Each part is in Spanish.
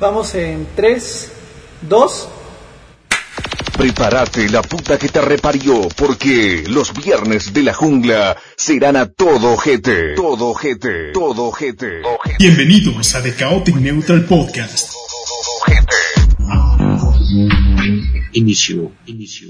Vamos en 3, 2. Prepárate la puta que te reparió, porque los viernes de la jungla serán a todo ojete. Todo ojete. Todo ojete. Bienvenidos a The Chaotic Neutral Podcast. Inicio, inicio.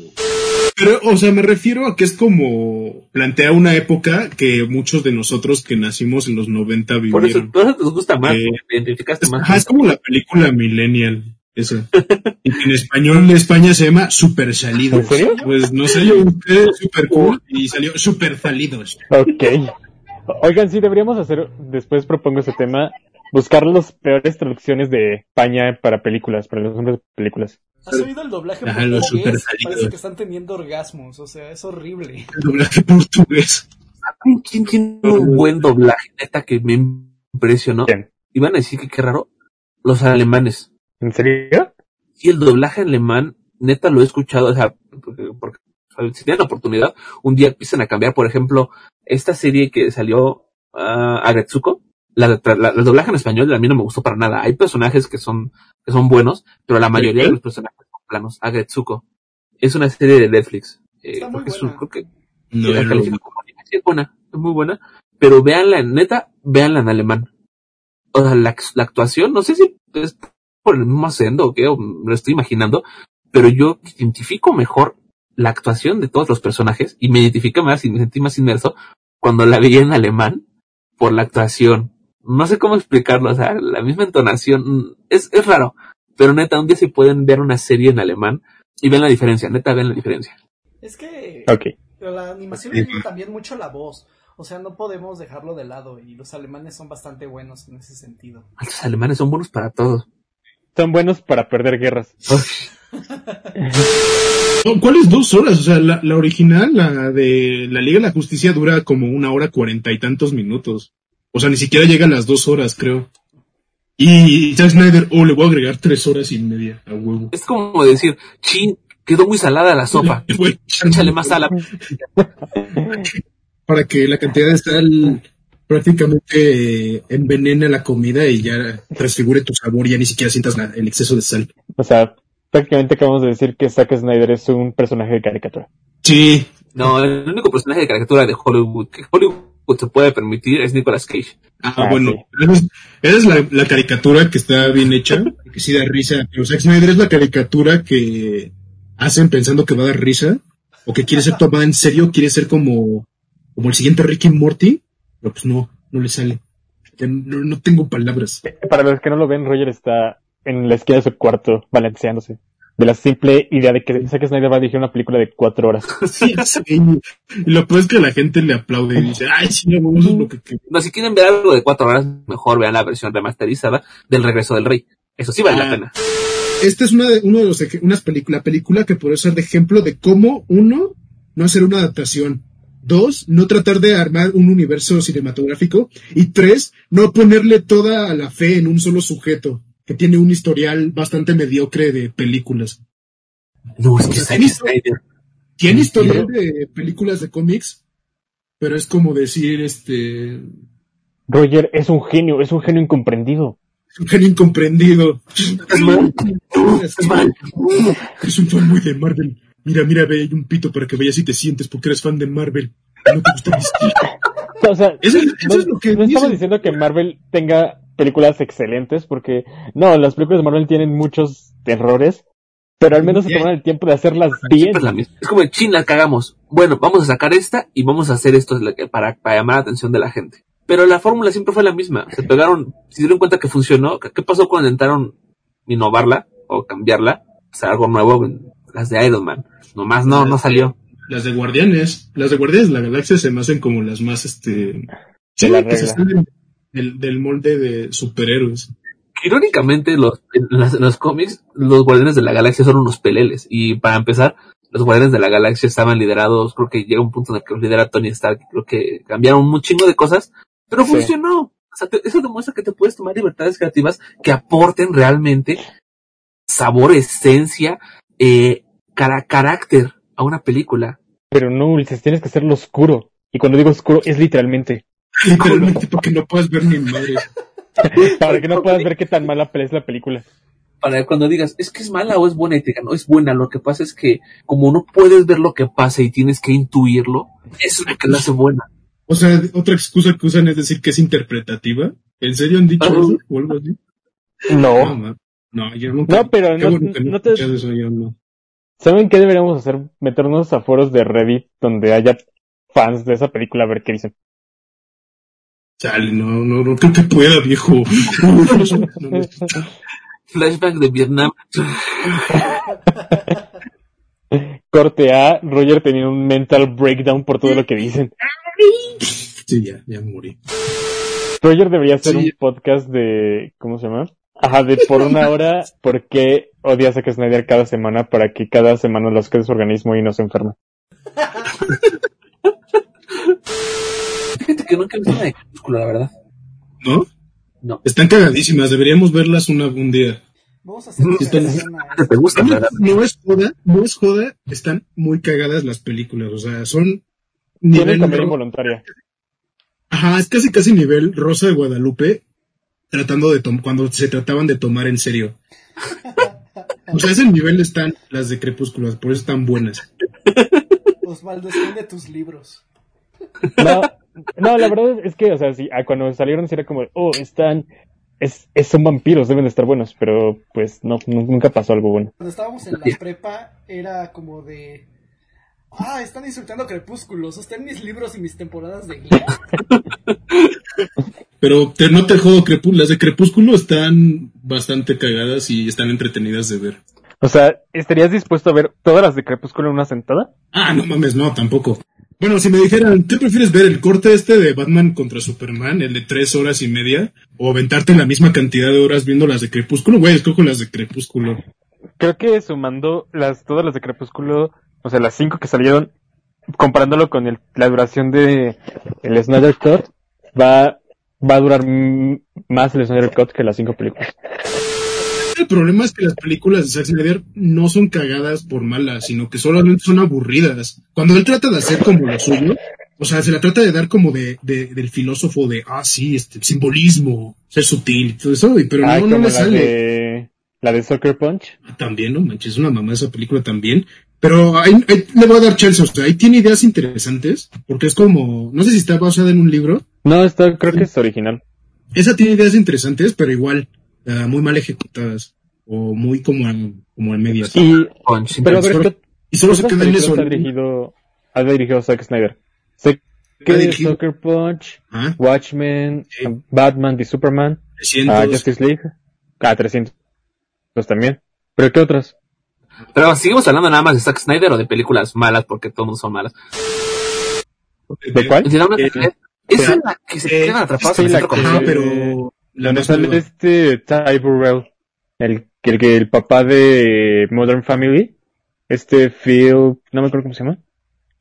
Pero, o sea, me refiero a que es como plantea una época que muchos de nosotros que nacimos en los 90 Por eso, vivieron. por eso te gusta más, Eh, te identificaste Es, más. ajá, es como la película Millennial, esa. Y que en español de España se llama Super Salidos. ¿En serio? Pues no sé, yo busqué Super Cool y salió Super Salidos. Ok. Oigan, sí, deberíamos hacer, después propongo ese tema, buscar las peores traducciones de España para películas, para los nombres de películas. ¿Has oído el doblaje Ajá, los portugués? Parece que están teniendo orgasmos, o sea, es horrible. El doblaje portugués. ¿Quién, quién tiene un buen doblaje, neta, que me impresionó? ¿Quién? Iban a decir que qué raro. Los alemanes. ¿En serio? Y el doblaje alemán, neta, lo he escuchado, o sea, porque, porque, o sea, si tienen la oportunidad, un día empiezan a cambiar, por ejemplo, esta serie que salió a Agretsuko, la, la, la- el doblaje en español a mí no me gustó para nada. Hay personajes que son, que son buenos, pero la mayoría de los personajes son planos. Agretsuko. Es una serie de Netflix. Eh, Está muy creo que es un- buena. creo que No, yo no- es buena, es muy buena. Pero véanla en neta, véanla en alemán. O sea, la, la actuación, no sé si es por el mismo acento o qué, o me lo estoy imaginando, pero yo identifico mejor la actuación de todos los personajes y me identifico más y me sentí más inmerso cuando la veía en alemán por la actuación. No sé cómo explicarlo, o sea, la misma entonación, mm, es, es raro. Pero neta, un día si pueden ver una serie en alemán y ven la diferencia, neta, ven la diferencia. Es que Ok. la animación tiene también mucho la voz, o sea, no podemos dejarlo de lado y los alemanes son bastante buenos en ese sentido. Los alemanes son buenos para todos. Son buenos para perder guerras. ¿Cuáles dos horas? O sea, la, la original, la de la Liga de la Justicia, dura como una hora cuarenta y tantos minutos. O sea, ni siquiera llega a las dos horas, creo. Y Zack Snyder, oh, le voy a agregar tres horas y media a huevo. Es como decir, chin, quedó muy salada la sopa. Échale más sal. Para que la cantidad de sal prácticamente envenene la comida y ya transfigure tu sabor y ya ni siquiera sientas la- el exceso de sal. O sea, prácticamente acabamos de decir que Zack Snyder es un personaje de caricatura. Sí, No, el único personaje de caricatura de Hollywood que Hollywood se puede permitir es Nicolas Cage. Ah, Ah, bueno, sí. esa es, la, la caricatura que está bien hecha, que sí da risa. Pero Zack Snyder es la caricatura que hacen pensando que va a dar risa, o que quiere ser tomada en serio, quiere ser como, como el siguiente Ricky y Morty, pero pues no, no le sale. Ya No, no tengo palabras. Para los que no lo ven, Roger está en la esquina de su cuarto balanceándose. De la simple idea de que Zack Snyder va a dirigir una película de cuatro horas. Sí. Y lo peor es que la gente le aplaude y dice, ay, sí, no, eso es lo que... que-". No, si quieren ver algo de cuatro horas, mejor vean la versión remasterizada del Regreso del Rey. Eso sí vale la Ah. pena. Esta es una de, uno de los, eje- unas películas, la película que puede ser de ejemplo de cómo, uno, no hacer una adaptación. Dos, no tratar de armar un universo cinematográfico. Y tres, no ponerle toda la fe en un solo sujeto, que tiene un historial bastante mediocre de películas. No, es que. Tiene historial de películas de cómics, pero es como decir, este, Roger es un genio, es un genio incomprendido. es un genio incomprendido. Mal. Mal. Es un fan muy de Marvel. Mira, mira, ve, hay un pito para que veas si te sientes porque eres fan de Marvel. No te gusta. O sea, Eso es- eso no, es lo que no estamos diciendo que Marvel tenga películas excelentes, porque no, las películas de Marvel tienen muchos errores, pero al menos se toman el tiempo de hacerlas bien. Es la misma. Es como de chin, la cagamos. Bueno, vamos a sacar esta y vamos a hacer esto es lo que- para, para llamar la atención de la gente. Pero la fórmula siempre fue la misma. Se pegaron, se dieron cuenta que funcionó. ¿Qué pasó cuando intentaron innovarla o cambiarla? Hacer algo nuevo. Las de Iron Man. Nomás no, no salió. Las de Guardianes, las de Guardianes de la Galaxia se me hacen como las más, este, sí, la que se salen del, del molde de superhéroes. Irónicamente, los, en, las- en los cómics, los Guardianes de la Galaxia son unos peleles. Y para empezar, los Guardianes de la Galaxia estaban liderados, creo que llega un punto en el que los lidera Tony Stark, creo que cambiaron un chingo de cosas, pero Sí. funcionó. O sea, te- eso demuestra que te puedes tomar libertades creativas que aporten realmente sabor, esencia, eh, cara- carácter a una película. Pero no, Ulises, tienes que hacerlo oscuro. Y cuando digo oscuro, es literalmente. Literalmente porque no puedes ver ni madre. Para que no puedas ver qué tan mala es la película. Para cuando digas, es que es mala o es buena, y te digan, no, es buena. Lo que pasa es que, como no puedes ver lo que pasa y tienes que intuirlo, eso es lo que la hace buena. O sea, otra excusa que usan es decir que es interpretativa. ¿En serio han dicho eso o algo así? No. No, no, yo nunca. No, pero no, que no te... eso, yo no. ¿Saben qué deberíamos hacer? Meternos a foros de Reddit donde haya fans de esa película a ver qué dicen. Chale, no, no, no creo que pueda, viejo. Flashback de Vietnam. Corte A, Roger tenía un mental breakdown por todo lo que dicen. sí, ya, ya morí. Roger debería hacer Sí. un podcast de, ¿cómo se llama? Ajá, de por una hora, ¿por qué odias a Zack Snyder cada semana para que cada semana los quede su organismo y no se enferme? Fíjate que nunca he visto una de Crepúsculo, la verdad. ¿No? No. Están cagadísimas, deberíamos verlas una, un día. Vamos a hacer Sí, está- reacción a ¿Te gusta, No, no es joda, no es joda, están muy cagadas las películas, o sea, son nivel comedia ro- involuntaria. Ajá, es casi casi nivel Rosa de Guadalupe tratando de tom cuando se trataban de tomar en serio. O sea, ese nivel están las de Crepúsculo, por eso están buenas. Osvaldo, esconde tus libros. No, no, la verdad es que, o sea, sí, cuando salieron sí era como, oh, están, es, es- son vampiros, deben de estar buenos, pero pues no, nu- nunca pasó algo bueno. Cuando estábamos en la prepa, era como de. Ah, están insultando crepúsculos. Están mis libros y mis temporadas de Glee. Pero te, no te jodo, Crepú- las de Crepúsculo están bastante cagadas y están entretenidas de ver. O sea, ¿estarías dispuesto a ver todas las de Crepúsculo en una sentada? Ah, no mames, no, tampoco. Bueno, si me dijeran, ¿qué prefieres ver? ¿El corte este de Batman contra Superman, el de tres horas y media? ¿O aventarte la misma cantidad de horas viendo las de Crepúsculo? Güey, escojo las de Crepúsculo. Creo que sumando las, todas las de Crepúsculo, o sea, las cinco que salieron, comparándolo con el, la duración de el Snyder Cut, va, va a durar más el Snyder Cut que las cinco películas. El problema es que las películas de Zack Snyder no son cagadas por malas, sino que solamente son aburridas. Cuando él trata de hacer como lo suyo, o sea, se la trata de dar como de, de- del filósofo de, ah, sí, este, simbolismo, ser sutil, todo eso, pero Ah, no, no le sale. de, la de Soccer Punch. También, no manches, es una mamá esa película también. Pero ahí, ahí le voy a dar chance, o sea, ahí tiene ideas interesantes, porque es como, no sé si está basada en un libro, No, esta creo que es original. esa tiene ideas interesantes, pero igual, ah, muy mal ejecutadas, o muy como a, como a medias. Y, Con pero ¿qué, Y solo se ¿cuántas queda en eso. ha dirigido, ha dirigido Zack Snyder? Sé Ha que dirigido- Soccer Punch, Ah, Watchmen, Sí. Batman v Superman, 300. ah, Justice League, ah, 300 también. ¿Pero qué otras? Pero seguimos hablando nada más de Zack Snyder o de películas malas, porque todos son malas. ¿De cuál? ¿Te da una Eh, pero- es la que se eh, quedan atrapados en el centro comercial. pero más sale este Ty Burrell, el, el, que el papá de Modern Family, este Phil, no me acuerdo cómo se llama,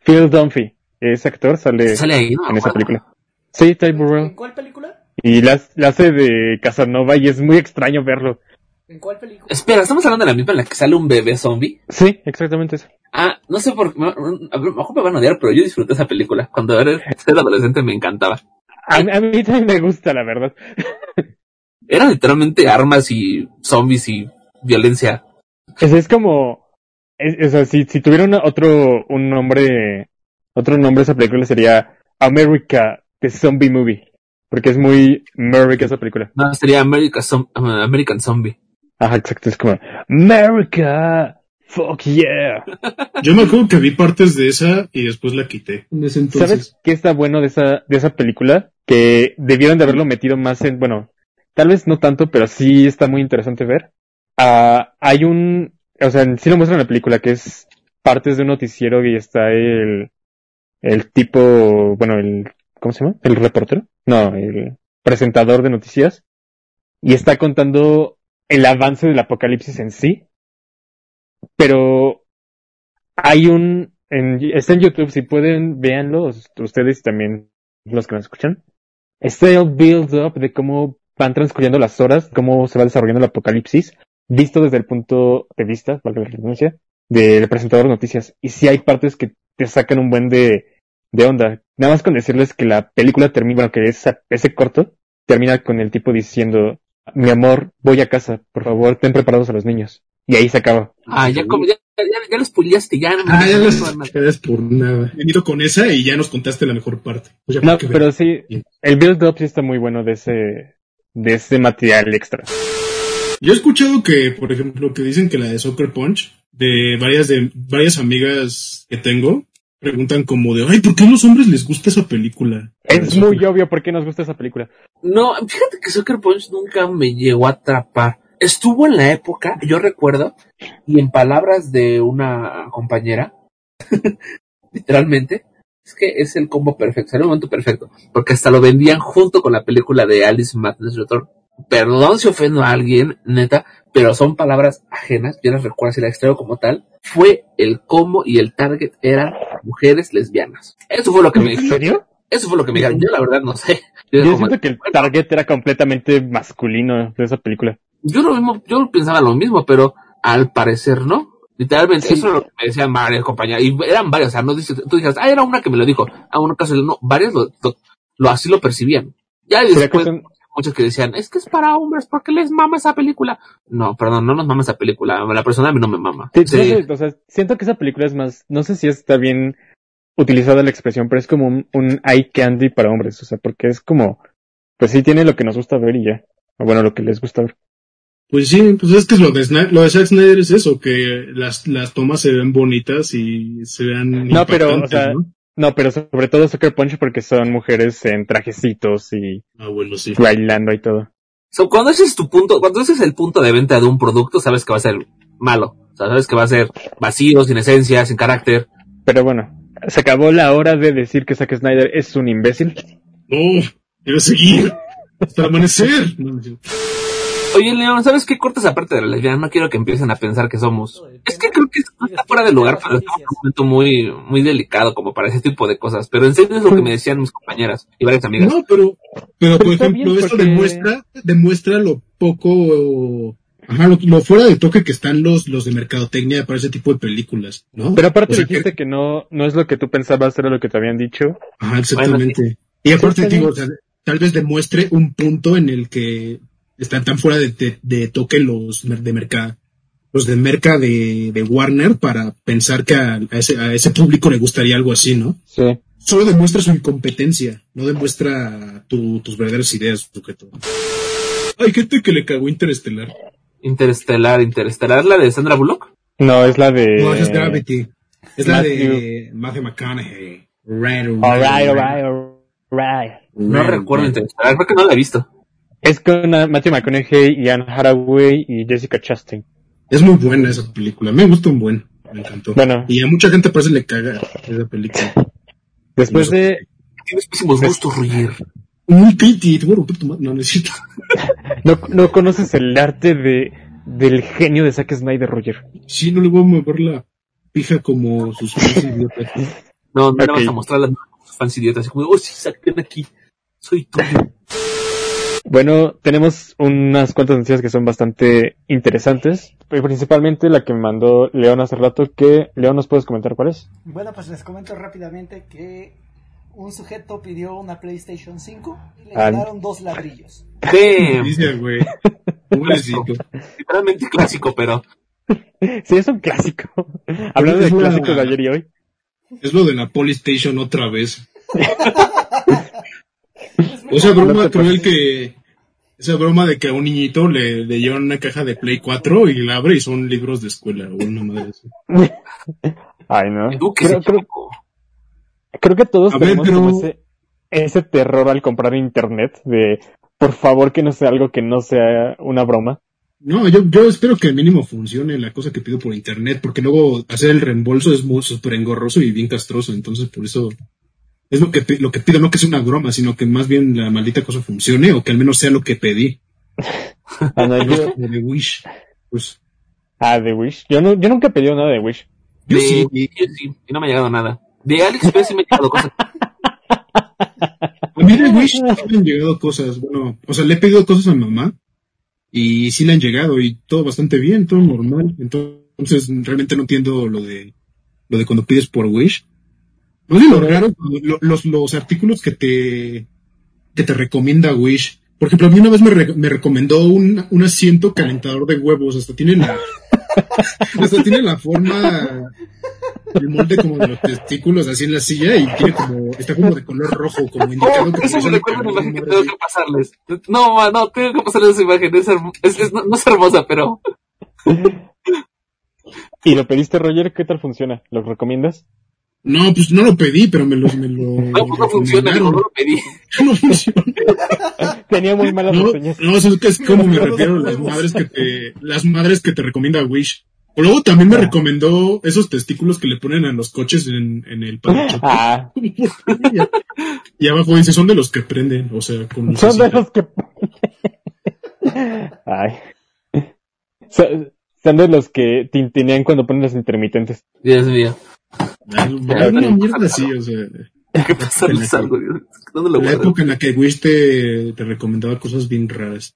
Phil Dunphy, ese actor sale, Sale ahí, ¿no? en esa película. Sí, Ty Burrell. ¿En cuál película? Y la, la hace de Casanova y es muy extraño verlo. ¿En cuál película? Espera, ¿estamos hablando de la misma en la que sale un bebé zombie? Sí, exactamente eso. Ah, no sé por qué, me- a ver, mejor me van a odiar, pero yo disfruté esa película. Cuando era, era adolescente me encantaba. A, a mí también me gusta, la verdad. Era literalmente armas y zombies y violencia. Es, es como, es, o sea, si, si tuviera una- otro, un nombre, otro nombre esa película sería America, the Zombie Movie. Porque es muy America esa película. No, sería America uh, American Zombie. Ajá, exacto, es como America, fuck yeah. Yo me acuerdo que vi partes de esa y después la quité. En ese entonces. ¿Sabes qué está bueno de esa, de esa película? Que debieron de haberlo metido más en, bueno, tal vez no tanto, pero sí está muy interesante ver. Ah, hay un, o sea, sí lo muestran en la película, que es partes de un noticiero y está el, el tipo, bueno, el, ¿cómo se llama? ¿El reportero? No, el presentador de noticias. Y está contando el avance del apocalipsis en sí. Pero hay un, en, está en YouTube, si pueden, véanlo, us- ustedes también, los que nos escuchan. Está el build up de cómo van transcurriendo las horas, cómo se va desarrollando el apocalipsis, visto desde el punto de vista, valga la redundancia, del presentador de noticias. Y sí hay partes que te sacan un buen de, de onda. Nada más con decirles que la película termina, bueno, que esa, ese corto termina con el tipo diciendo, mi amor, voy a casa, por favor, ten preparados a los niños. Y ahí se acaba. Ah, ya, como, ya, ya, ya lo spoileaste, ya. no Ah, ya no, los quedas por nada. Venido con esa y ya nos contaste la mejor parte. Pues ya No, pero sí, el build-up sí está muy bueno de ese, de ese material extra. Yo he escuchado que, por ejemplo, que dicen que la de Soccer Punch, de varias de varias amigas que tengo, preguntan como de, ay, ¿por qué a los hombres les gusta esa película? Es muy obvio por qué nos gusta esa película. No, fíjate que Soccer Punch nunca me llegó a atrapar. Estuvo en la época, yo recuerdo, y en palabras de una compañera, literalmente, es que es el combo perfecto, era el momento perfecto, porque hasta lo vendían junto con la película de Alice Madness Return. Perdón si ofendo a alguien, neta, pero son palabras ajenas, yo las recuerdo si la extraigo como tal. Fue el combo y el target eran mujeres lesbianas. Eso fue lo que me ¿En serio? Eso fue lo que me dijeron. Yo la verdad no sé. Yo, Yo siento que el target era completamente masculino de esa película. yo lo mismo, yo pensaba lo mismo, pero al parecer no. Literalmente, Sí. eso es lo que me decían varias compañías. Y eran varias, o sea, no dices, tú dices, ah, era una que me lo dijo. A uno caso, no, varias lo, lo, lo- así lo percibían. Ya ¿Será que después, son- muchos que decían, es que es para hombres, porque les mama esa película? No, perdón, no nos mama esa película. La persona a mí no me mama. Sí, Sí. no sé, o sea, siento que esa película es más, no sé si está bien utilizada la expresión, pero es como un, un eye candy para hombres, o sea, porque es como, pues sí tiene lo que nos gusta ver y ya, o bueno, lo que les gusta ver. Pues sí, pues es que lo de, Snyder, lo de Zack Snyder es eso, que las, las tomas se ven bonitas y se vean No, pero, o sea, ¿no? no, pero sobre todo Sucker Punch porque son mujeres en trajecitos y Ah, bueno, sí. bailando y todo. So, cuando ese es tu punto, cuando ese es el punto de venta de un producto, sabes que va a ser malo. O sea, sabes que va a ser vacío, sin esencia, sin carácter. Pero bueno, se acabó la hora de decir que Zack Snyder es un imbécil. No, quiero seguir hasta el amanecer. Oye, León, ¿sabes qué cortas aparte de la lesbiana? No quiero que empiecen a pensar que somos. Es que creo que está fuera de lugar, en un momento muy, muy delicado como para ese tipo de cosas. Pero en serio es lo que me decían mis compañeras y varias amigas. No, pero, pero por ejemplo, porque- demuestra, demuestra lo poco, ajá, lo, lo fuera de toque que están los, los de mercadotecnia para ese tipo de películas, ¿no? Pero aparte O sea, dijiste que no, no es lo que tú pensabas, era lo que te habían dicho. Ajá, exactamente. Bueno, Y aparte, Sí, digo, bien. o sea, tal vez demuestre un punto en el que están tan fuera de, de- de toque los de mercado, los de merca de, de Warner para pensar que a, a ese, a ese público le gustaría algo así, ¿no? Sí. Solo demuestra su incompetencia, no demuestra tu- tus verdaderas ideas, sujeto. Hay gente que le cagó Interestelar. Interestelar, Interestelar, la de Sandra Bullock. No, es la de... No, es Gravity. Es la de Matthew- McConaughey. Right, Alright, alright, alright. No recuerdo Interestelar, creo que no la he visto. Es con uh, Matthew McConaughey, Ian Haraway y Jessica Chastain. Es muy buena esa película. Me gusta un buen. Me encantó. Bueno. Y a mucha gente parece le caga esa película. Después de... Tienes pésimos gustos, Roger. Un piti, te voy a romper tu madre. No necesito. No, no conoces el arte de del genio de Zack Snyder, Roger. Sí, no le voy a mover la pija como sus fans idiotas. No, no le vas a mostrar las fans idiotas. Así como, oh, sí, saquen aquí. Soy tuyo. Bueno, tenemos unas cuantas noticias que son bastante interesantes. Y principalmente la que me mandó León hace rato, que León nos puedes comentar cuál es. Bueno, pues les comento rápidamente que un sujeto pidió una PlayStation 5 y le Ah. llegaron dos ladrillos. Damn. Dice, güey. Literalmente clásico, pero Sí, es un clásico. Hablando de clásicos de ayer y hoy. Es lo de la Polystation otra vez. Esa broma cruel que. Esa broma de que a un niñito le, le llevan una caja de Play 4 y la abre y son libros de escuela o una madre así. Ay, no. Creo, creo, creo que todos A ver, tenemos pero- como ese, ese terror al comprar internet de por favor que no sea algo que no sea una broma. No, yo, yo espero que al mínimo funcione la cosa que pido por internet, porque luego hacer el reembolso es muy súper engorroso y bien castroso, entonces por eso es lo que, lo que pido, no que sea una broma, sino que más bien la maldita cosa funcione o que al menos sea lo que pedí. Ah, no, yo- de Wish. Pues, ah, de Wish. Yo, no, yo nunca he pedido nada de Wish. yo De- sí. yo sí, y no me ha llegado nada. De AliExpress sí me ha llegado cosas. A mí de Wish sí me han llegado cosas, bueno, o sea, le he pedido cosas a mamá y sí le han llegado y todo bastante bien, todo normal. Entonces, realmente no entiendo lo de, lo de cuando pides por Wish. No sé lo raro, lo- los, los artículos que te, que te recomienda Wish Por ejemplo, a mí una vez me, re- me recomendó un, un asiento calentador de huevos. Hasta tiene la, hasta tiene la forma, el molde como de los testículos así en la silla y tiene como, está como de color rojo, como indicando Oh, que eso me utilizan recuerda una calor, imagen que tengo que pasarles. No, ma, no, tengo que pasarles esa imagen. Es- es- no, no es hermosa, pero ¿Y lo pediste, Roger? ¿Qué tal funciona? ¿Lo recomiendas? No, pues no lo pedí, pero me lo, me lo no, pues no funciona, no lo pedí. No funciona. Tenía muy malas No, reseñas. no, eso es, que es como me refiero a las madres que te, las madres que te recomienda Wish. O luego también me recomendó esos testículos que le ponen a los coches en, en el parachoques. Ah, y abajo dice, son de los que prenden, o sea, con son de los que... Ay. Son, son de los que tintinean cuando ponen las intermitentes. Dios mío. Alguna mierda así, o sea, Hay que pasarles algo, Dios. ¿Dónde lo la guardo? época en la que Wish te, te recomendaba cosas bien raras.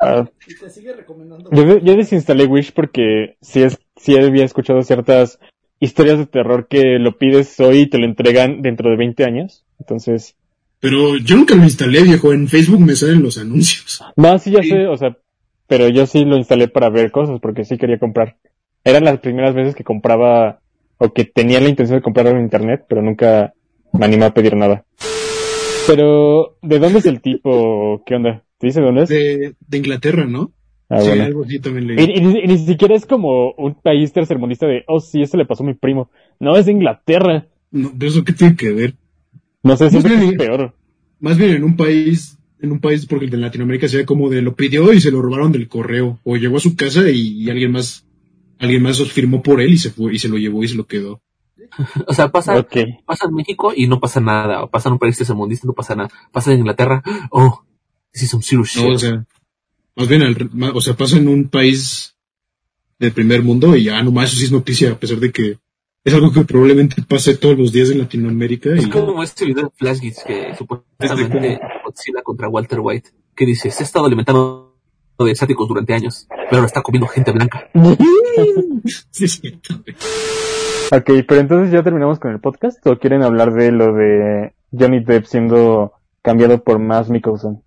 Ah, Y te sigue recomendando. yo, yo desinstalé Wish porque sí, es, sí había escuchado ciertas historias de terror que lo pides hoy y te lo entregan dentro de 20 años. Entonces, Pero yo nunca lo instalé, viejo, en Facebook me salen los anuncios. no, sí ya Sí. sé, o sea, pero yo sí lo instalé para ver cosas porque sí quería comprar. Eran las primeras veces que compraba o que tenía la intención de comprar algo en internet, pero nunca me animé a pedir nada. Pero, ¿de dónde es el tipo? ¿Qué onda? ¿Te dice dónde es? De, de Inglaterra, ¿no? Ah, sí, bueno. algo así también Y, leí. y ni- y ni siquiera es como un país tercermundista de, oh sí, eso le pasó a mi primo. No, es de Inglaterra. No, ¿de eso qué tiene que ver? No sé, bien- es peor. Más bien en un país, en un país porque el de Latinoamérica sería como de lo pidió y se lo robaron del correo. O llegó a su casa y, y alguien más, alguien más firmó por él y se fue, y se lo llevó y se lo quedó. O sea, pasa, Ok. pasa en México y no pasa nada. O pasa en un país tercermundista y no pasa nada. Pasa en Inglaterra. Oh, this is some serious shit. No, o sea, más bien, al- ma- o sea, pasa en un país del primer mundo y ya nomás eso sí es noticia, a pesar de que es algo que probablemente pase todos los días en Latinoamérica. Es Y, como este video de Flash Geeks que supuestamente Godzilla contra Walter White, que dice, se ha estado alimentando de asiáticos durante años, pero ahora está comiendo gente blanca. Sí. Ok, pero entonces ya terminamos con el podcast o quieren hablar de lo de Johnny Depp siendo cambiado por más Mikkelsen?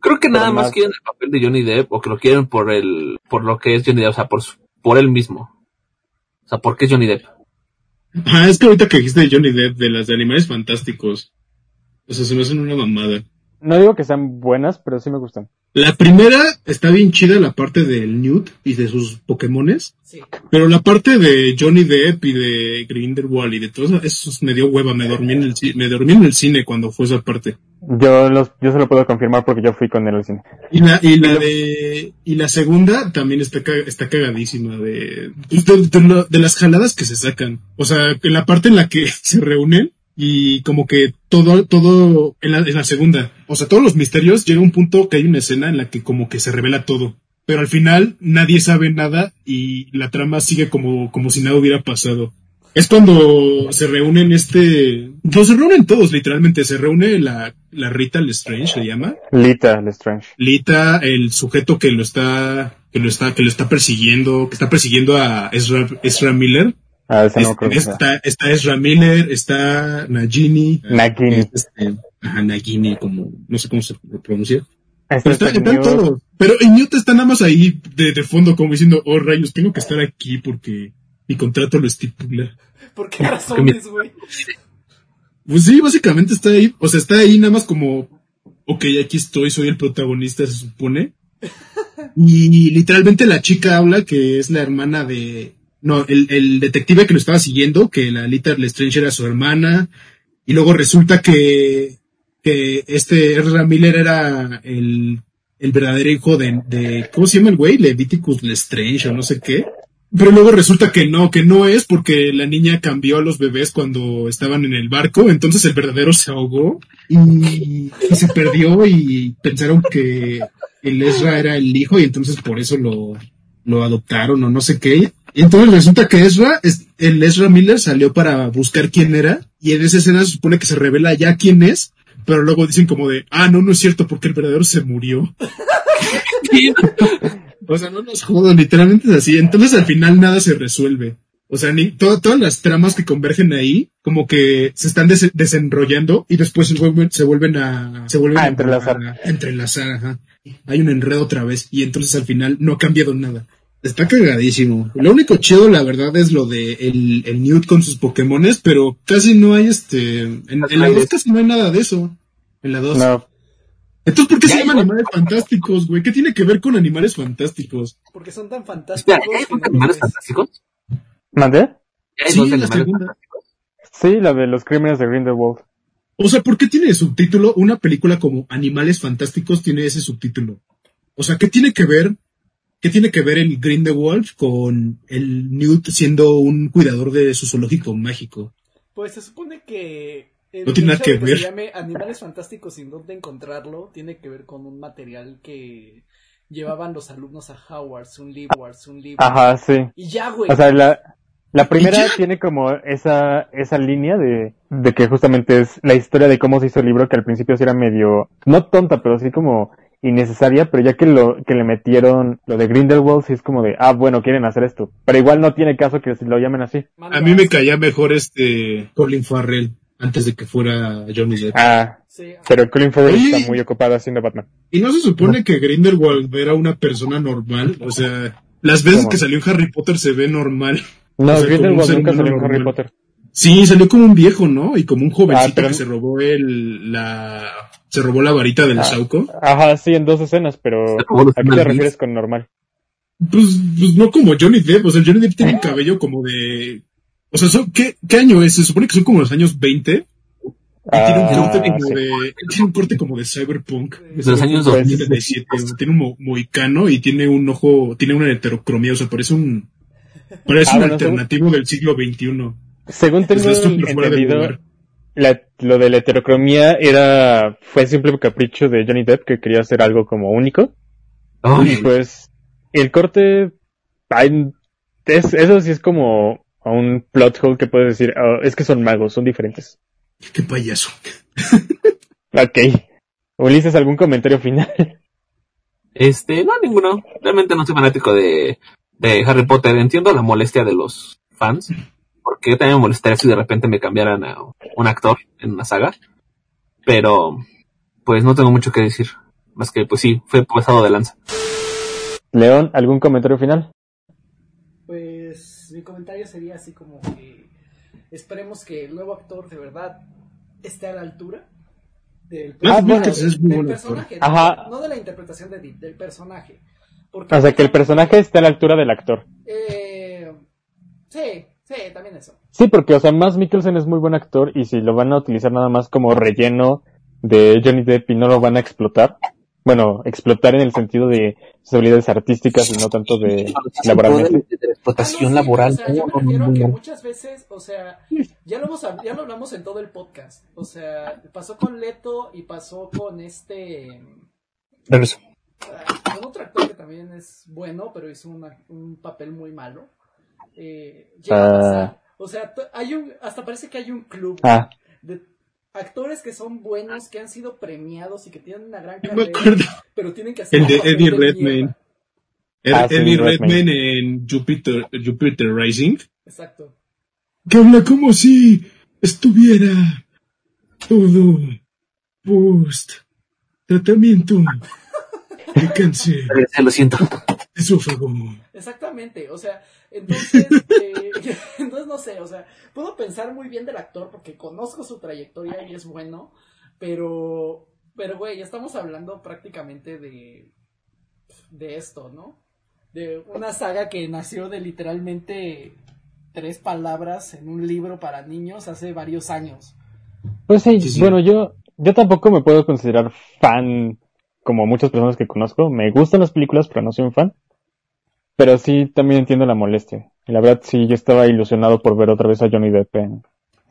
Creo que nada más más- quieren el papel de Johnny Depp o que lo quieren por el, por lo que es Johnny Depp, o sea, por, su- por él mismo. O sea, ¿por qué es Johnny Depp? Ah, es que ahorita que dijiste de Johnny Depp, de las de animales fantásticos, o sea, se me hacen una mamada. No digo que sean buenas, pero sí me gustan. La primera está bien chida, la parte del Newt y de sus Pokémones. Sí. Pero la parte de Johnny Depp y de Grindelwald y de todo eso, eso me dio hueva, me dormí en el, me dormí en el cine cuando fue esa parte. Yo los, yo se lo puedo confirmar porque yo fui con él al cine. Y la, y la de, y la segunda también está, está cagadísima de, pues, de, de lo- de las jaladas que se sacan. O sea, en la parte en la que se reúnen y como que todo, todo, en la, en la segunda, o sea, todos los misterios llega un punto que hay una escena en la que como que se revela todo. Pero al final nadie sabe nada y la trama sigue como, como si nada hubiera pasado. Es cuando se reúnen este, no se reúnen todos literalmente, se reúne la, la Rita Lestrange, se llama. Lita Lestrange. Lita, el sujeto que lo está, que lo está, que lo está persiguiendo, que está persiguiendo a Ezra, Ezra Miller. Ah, no Es- creo que sea. está, está Ezra Miller, está Nagini. Nagini. Es, este, ajá, Nagini, como, no sé cómo se pronuncia. Este Pero está, están todos. Pero Newt está nada más ahí de, de fondo, como diciendo, oh rayos, tengo que estar aquí porque mi contrato lo estipula. ¿Por qué razones, güey? Pues sí, básicamente está ahí, o sea, está ahí nada más como, ok, aquí estoy, soy el protagonista, se supone. Y literalmente la chica habla que es la hermana de, no, el, el detective que lo estaba siguiendo, que la Lita Lestrange era su hermana, y luego resulta que, que este Ezra Miller era el, el verdadero hijo de, ¿cómo se llama el güey? Leviticus Lestrange o no sé qué. Pero luego resulta que no, que no es porque la niña cambió a los bebés cuando estaban en el barco, entonces el verdadero se ahogó y, y se perdió y pensaron que el Ezra era el hijo y entonces por eso lo, lo adoptaron o no sé qué. Y entonces resulta que Ezra, el Ezra Miller salió para buscar quién era y en esa escena se supone que se revela ya quién es, pero luego dicen como de, ah, no, no es cierto porque el verdadero se murió. O sea, no nos jodan, literalmente es así. Entonces al final nada se resuelve. O sea, ni, to- todas las tramas que convergen ahí, como que se están des- desenrollando y después se vuelven, se vuelven a, se vuelven Ah, a- entrelazar. a- a entrelazar, ajá. Hay un enredo otra vez y entonces al final no ha cambiado nada. Está cagadísimo. Lo único chido, la verdad, es lo de el, el Newt con sus Pokémones, pero casi no hay este, en, en la 2 casi no hay nada de eso. En la 2. No, Entonces, ¿por qué Ya se llaman animales fantásticos, güey? ¿Qué tiene que ver con animales fantásticos? Porque son tan fantásticos. Espera, ¿ya hay animales fantásticos? ¿mandé? ¿Ya hay Sí, dos la segunda. fantásticos? Sí, la de los crímenes de Grindelwald. O sea, ¿por qué tiene de subtítulo una película como Animales Fantásticos tiene ese subtítulo? O sea, ¿qué tiene que ver? ¿Qué tiene que ver el Grindelwald con el Newt siendo un cuidador de su zoológico mágico? Pues se supone que. el No tiene nada que ver. Se llame Animales Fantásticos sin dónde encontrarlo. Tiene que ver con un material que llevaban los alumnos a Howard's, un libro, un libro. Ajá, sí. Y ya, güey. O sea, la, la primera tiene como esa, esa línea de, de que justamente es la historia de cómo se hizo el libro, que al principio sí era medio, no tonta, pero sí como innecesaria, pero ya que lo, que le metieron lo de Grindelwald, sí es como de, ah, bueno, quieren hacer esto. Pero igual no tiene caso que lo llamen así. A mí me caía mejor este Colin Farrell antes de que fuera Johnny Depp. Ah, Sí, pero Colin Farrell Oye. está muy ocupado haciendo Batman. ¿Y no se supone que Grindelwald era una persona normal? O sea, las veces ¿Cómo? que salió en Harry Potter se ve normal. No, O sea, Grindelwald nunca salió en Harry normal. Potter. Sí, salió como un viejo, ¿no? Y como un jovencito Ah, pero- que se robó el, la, se robó la varita del Ah. Sauco. Ajá, sí, en dos escenas, pero ¿a qué te refieres con normal? Pues, pues no como Johnny Depp, o sea, Johnny Depp tiene un cabello como de, o sea, son- ¿qué, ¿qué año es? Se supone que son como los años 20 y tiene un Ah, corte como sí. de, tiene un corte como de cyberpunk. De los años Pues, 2077, o sea, tiene un mo- moicano y tiene un ojo, tiene una heterocromía, o sea, parece un, parece Ah, un bueno, alternativo del siglo XXI. Según tengo entendido. La- lo de la heterocromía era, fue simple capricho de Johnny Depp que quería hacer algo como único. Ay, Y pues, el corte, es- eso sí es como un plot hole que puedes decir, "Oh, es que son magos, son diferentes. Qué payaso. Ok. Ulises, ¿algún comentario final? Este, no, ninguno. Realmente no soy fanático de, de Harry Potter. Entiendo la molestia de los fans. Porque yo también me molestaría si de repente me cambiaran a un actor en una saga. Pero, pues no tengo mucho que decir. Más que, pues sí, fue pasado de lanza. León, ¿algún comentario final? Pues mi comentario sería así como que esperemos que el nuevo actor de verdad esté a la altura del, Ah, bueno. Mikkelsen es muy del personaje, Ajá. no, no de la interpretación de Deep, del personaje. Porque, O sea, que el personaje esté a la altura del actor. Eh, sí, sí, también eso. Sí, porque, o sea, Mads Mikkelsen es muy buen actor y si lo van a utilizar nada más como relleno de Johnny Depp y no lo van a explotar, bueno, explotar en el sentido de sus habilidades artísticas y no tanto de laboralmente. De, de explotación Ah, no, sí, laboral. O sea, yo me refiero que muchas veces, o sea, ya lo, hemos, ya lo hablamos en todo el podcast. O sea, pasó con Leto y pasó con este. Regreso. ah, con otro actor que también es bueno, pero hizo una- un papel muy malo. Eh, llega a Ah. pasar. O sea, hay un, hasta parece que hay un club Ah, de actores que son buenos, que han sido premiados y que tienen una gran carrera, acuerdo. pero tienen que hacer El de papel Eddie de Redmayne. Ah, sí, Eddie Redmayne. Redmayne en Jupiter, Jupiter Rising. Exacto. Que habla como si estuviera todo post tratamiento de cáncer lo siento. Exactamente, o sea, entonces, eh, entonces no sé, o sea, puedo pensar muy bien del actor porque conozco su trayectoria y es bueno, pero, pero güey, estamos hablando prácticamente de, de esto, ¿no? De una saga que nació de literalmente tres palabras en un libro para niños hace varios años. pues sí, Sí, sí. bueno, yo, yo tampoco me puedo considerar fan como muchas personas que conozco. Me gustan las películas, pero no soy un fan. Pero sí, también entiendo la molestia. Y la verdad, sí, yo estaba ilusionado por ver otra vez a Johnny Depp en-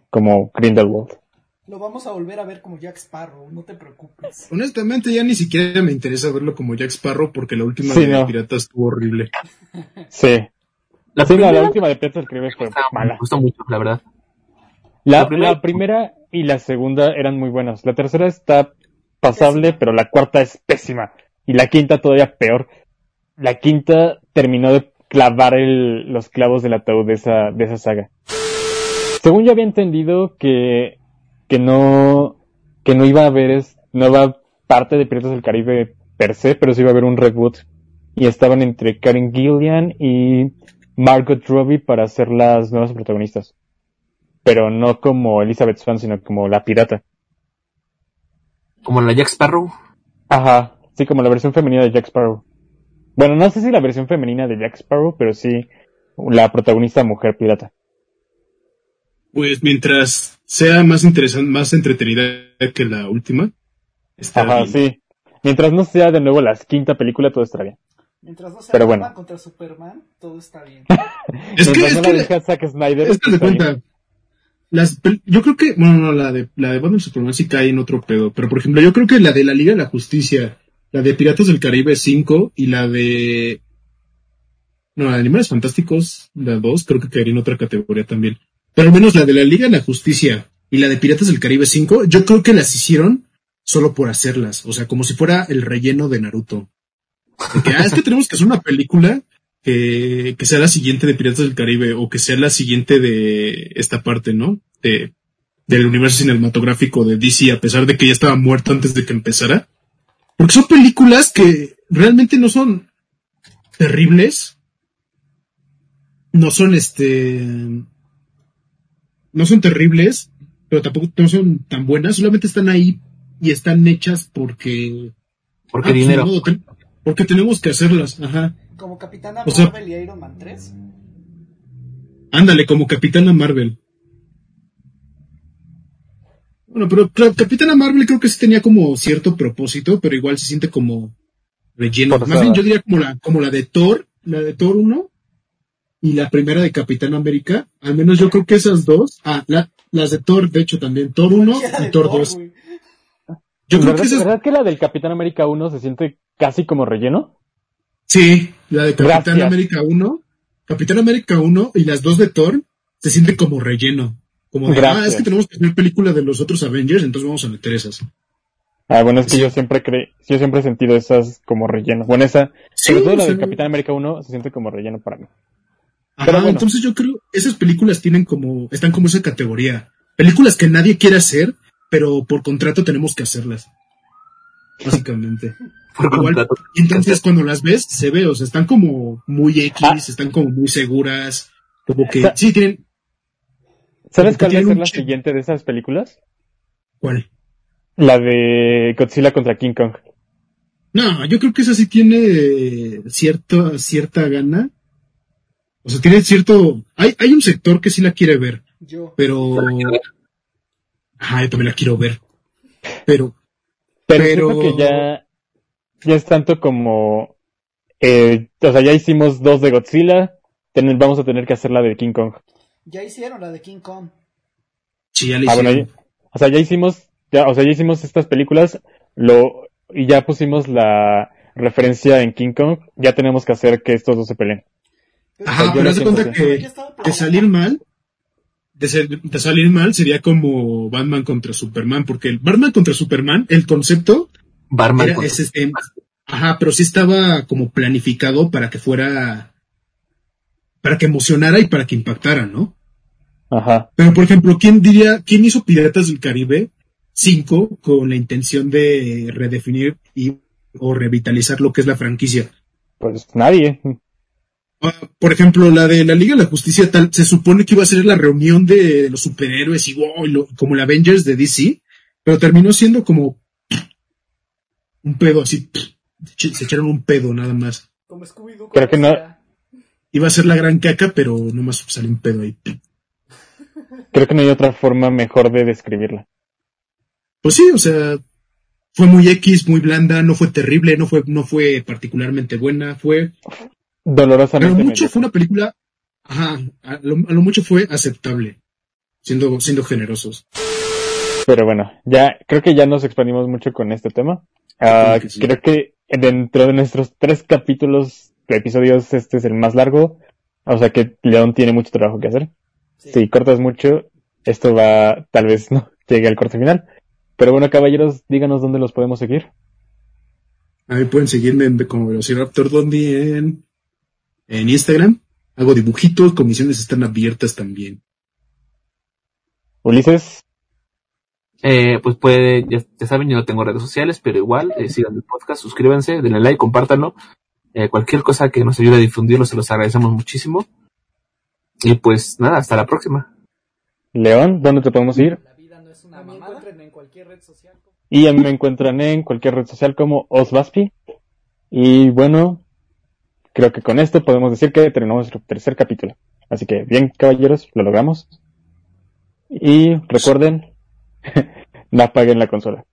como Grindelwald. Lo vamos a volver a ver como Jack Sparrow, no te preocupes. Honestamente, ya ni siquiera me interesa verlo como Jack Sparrow porque la última Sí, de no. Piratas estuvo horrible. Sí. La Sí, no, la primera última de Piratas del Caribe fue me mala. gustó mucho, la verdad. La, La primera- la primera y la segunda eran muy buenas. La tercera está pasable, Pésima. pero la cuarta es pésima. Y la quinta todavía peor. La quinta terminó de clavar el, los clavos del ataúd de esa, de esa saga. Según yo había entendido que, que no, que no iba a haber es, nueva parte de Piratas del Caribe per se, pero sí iba a haber un reboot. Y estaban entre Karen Gillian y Margot Robbie para ser las nuevas protagonistas. Pero no como Elizabeth Swan, sino como la pirata. Como la Jack Sparrow. Ajá, sí, como la versión femenina de Jack Sparrow. Bueno, no sé si la versión femenina de Jack Sparrow, pero sí la protagonista mujer pirata. Pues mientras sea más interesante, más entretenida que la última. Está Ajá, bien. sí. Mientras no sea de nuevo la quinta película, todo estará bien. Mientras no sea Pero bueno. contra Superman, todo está bien. Es que, es no que la la- deja Zack Snyder. es que de cuenta. Las, yo creo que, bueno, no, la de, la de Batman Superman sí cae en otro pedo. Pero por ejemplo, yo creo que la de la Liga de la Justicia, la de Piratas del Caribe 5 y la de, no, de Animales Fantásticos, la 2, creo que caería en otra categoría también. Pero al menos la de la Liga de la Justicia y la de Piratas del Caribe 5, yo creo que las hicieron solo por hacerlas. O sea, como si fuera el relleno de Naruto. De que, ah, es que tenemos que hacer una película que, que sea la siguiente de Piratas del Caribe o que sea la siguiente de esta parte, ¿no? De, del universo cinematográfico de DC, a pesar de que ya estaba muerto antes de que empezara. Porque son películas que realmente no son terribles. No son este. No son terribles, pero tampoco no son tan buenas. Solamente están ahí y están hechas porque. Porque ah, dinero. ni modo, ten- porque tenemos que hacerlas, ajá. Como Capitana O sea- Marvel y Iron Man 3. Ándale, como Capitana Marvel. Bueno, pero claro, Capitana Marvel creo que sí tenía como cierto propósito, pero igual se siente como relleno. Más bien yo diría como la, como la de Thor, la de Thor 1 y la primera de Capitán América. Al menos yo creo que esas dos, ah, la- las de Thor, de hecho también, Thor 1 Cualquiera y Thor Thor, 2. güey. Yo creo ¿Verdad, que esas, ¿Verdad que la del Capitán América 1 se siente casi como relleno? sí, la de Capitán Gracias. América 1, Capitán América 1 y las dos de Thor se siente como relleno. Como de, ah, Gracias. es que tenemos que hacer película de los otros Avengers, entonces vamos a meter esas. Ah, bueno, es que Sí. yo siempre cre yo siempre he sentido esas como relleno. Bueno, esa, Sí, sobre todo la del Capitán América 1 se siente como relleno para mí. Ajá, Pero bueno. entonces yo creo, esas películas tienen como, están como esa categoría. Películas que nadie quiere hacer, pero por contrato tenemos que hacerlas. Básicamente. Por Igual, contrato. y entonces cuando las ves, se ve, o sea, están como muy X, Ah. están como muy seguras, como que, sí, tienen, ¿Sabes cuál va a ser la siguiente de esas películas? ¿cuál? La de Godzilla contra King Kong. No, yo creo que esa sí tiene eh, cierta, cierta gana. O sea, tiene cierto, hay, hay un sector que sí la quiere ver, Yo. pero, ajá, yo también la quiero ver. Pero, Pero, Pero- siento que ya, ya es tanto como, eh, o sea, ya hicimos dos de Godzilla, ten- vamos a tener que hacer la de King Kong. Ya hicieron la de King Kong. sí, ya le Ah, bueno, hicieron. ya- o sea, ya hicimos, ya, o sea, ya hicimos estas películas, lo, y ya pusimos la referencia en King Kong, ya tenemos que hacer que estos dos se peleen. Ajá, pero haz cuenta que de salir mal, de, ser- de salir mal sería como Batman contra Superman, porque el Batman contra Superman, el concepto Barman. era con- ese, este, ajá, pero sí estaba como planificado para que fuera, para que emocionara y para que impactara, ¿no? Ajá. Pero por ejemplo, ¿quién diría, quién hizo Piratas del Caribe 5 con la intención de redefinir y o revitalizar lo que es la franquicia? Pues nadie. Ah, por ejemplo, la de la Liga de la Justicia tal, se supone que iba a ser la reunión de los superhéroes y wow, y lo- como la Avengers de DC, pero terminó siendo como un pedo así, se echaron un pedo nada más. Como Scooby-Doo. Creo que no-. Iba a ser la gran caca, pero nomás salió un pedo ahí. Creo que no hay otra forma mejor de describirla. Pues sí, o sea, fue muy X, muy blanda, no fue terrible, no fue, no fue particularmente buena, fue, pero Dolorosamente. mucho mediocre. fue una película, ajá, a lo, a lo mucho fue aceptable, siendo, siendo generosos. Pero bueno, ya, creo que ya nos expandimos mucho con este tema. Ah, Creo que sí. creo que dentro de nuestros tres capítulos de episodios, este es el más largo. O sea que León tiene mucho trabajo que hacer. Sí. Si cortas mucho, esto va, tal vez no llegue al corte final. Pero bueno, caballeros, díganos dónde los podemos seguir. A mí pueden seguirme en- como Velociraptor Dondi en en Instagram. Hago dibujitos, comisiones están abiertas también. Ulises, Eh, pues puede, ya, ya saben, yo no tengo redes sociales, pero igual, eh, sigan el podcast, suscríbanse, denle like, compártanlo. Eh, cualquier cosa que nos ayude a difundirlo, se los agradecemos muchísimo. Y pues nada, hasta la próxima. León, ¿dónde te podemos ir? La vida no es una me en cualquier red social. Y a mí me encuentran en cualquier red social como Osbaspi. Y bueno, creo que con esto podemos decir que terminamos nuestro tercer capítulo. Así que bien, caballeros, lo logramos. Y recuerden, no apaguen la consola.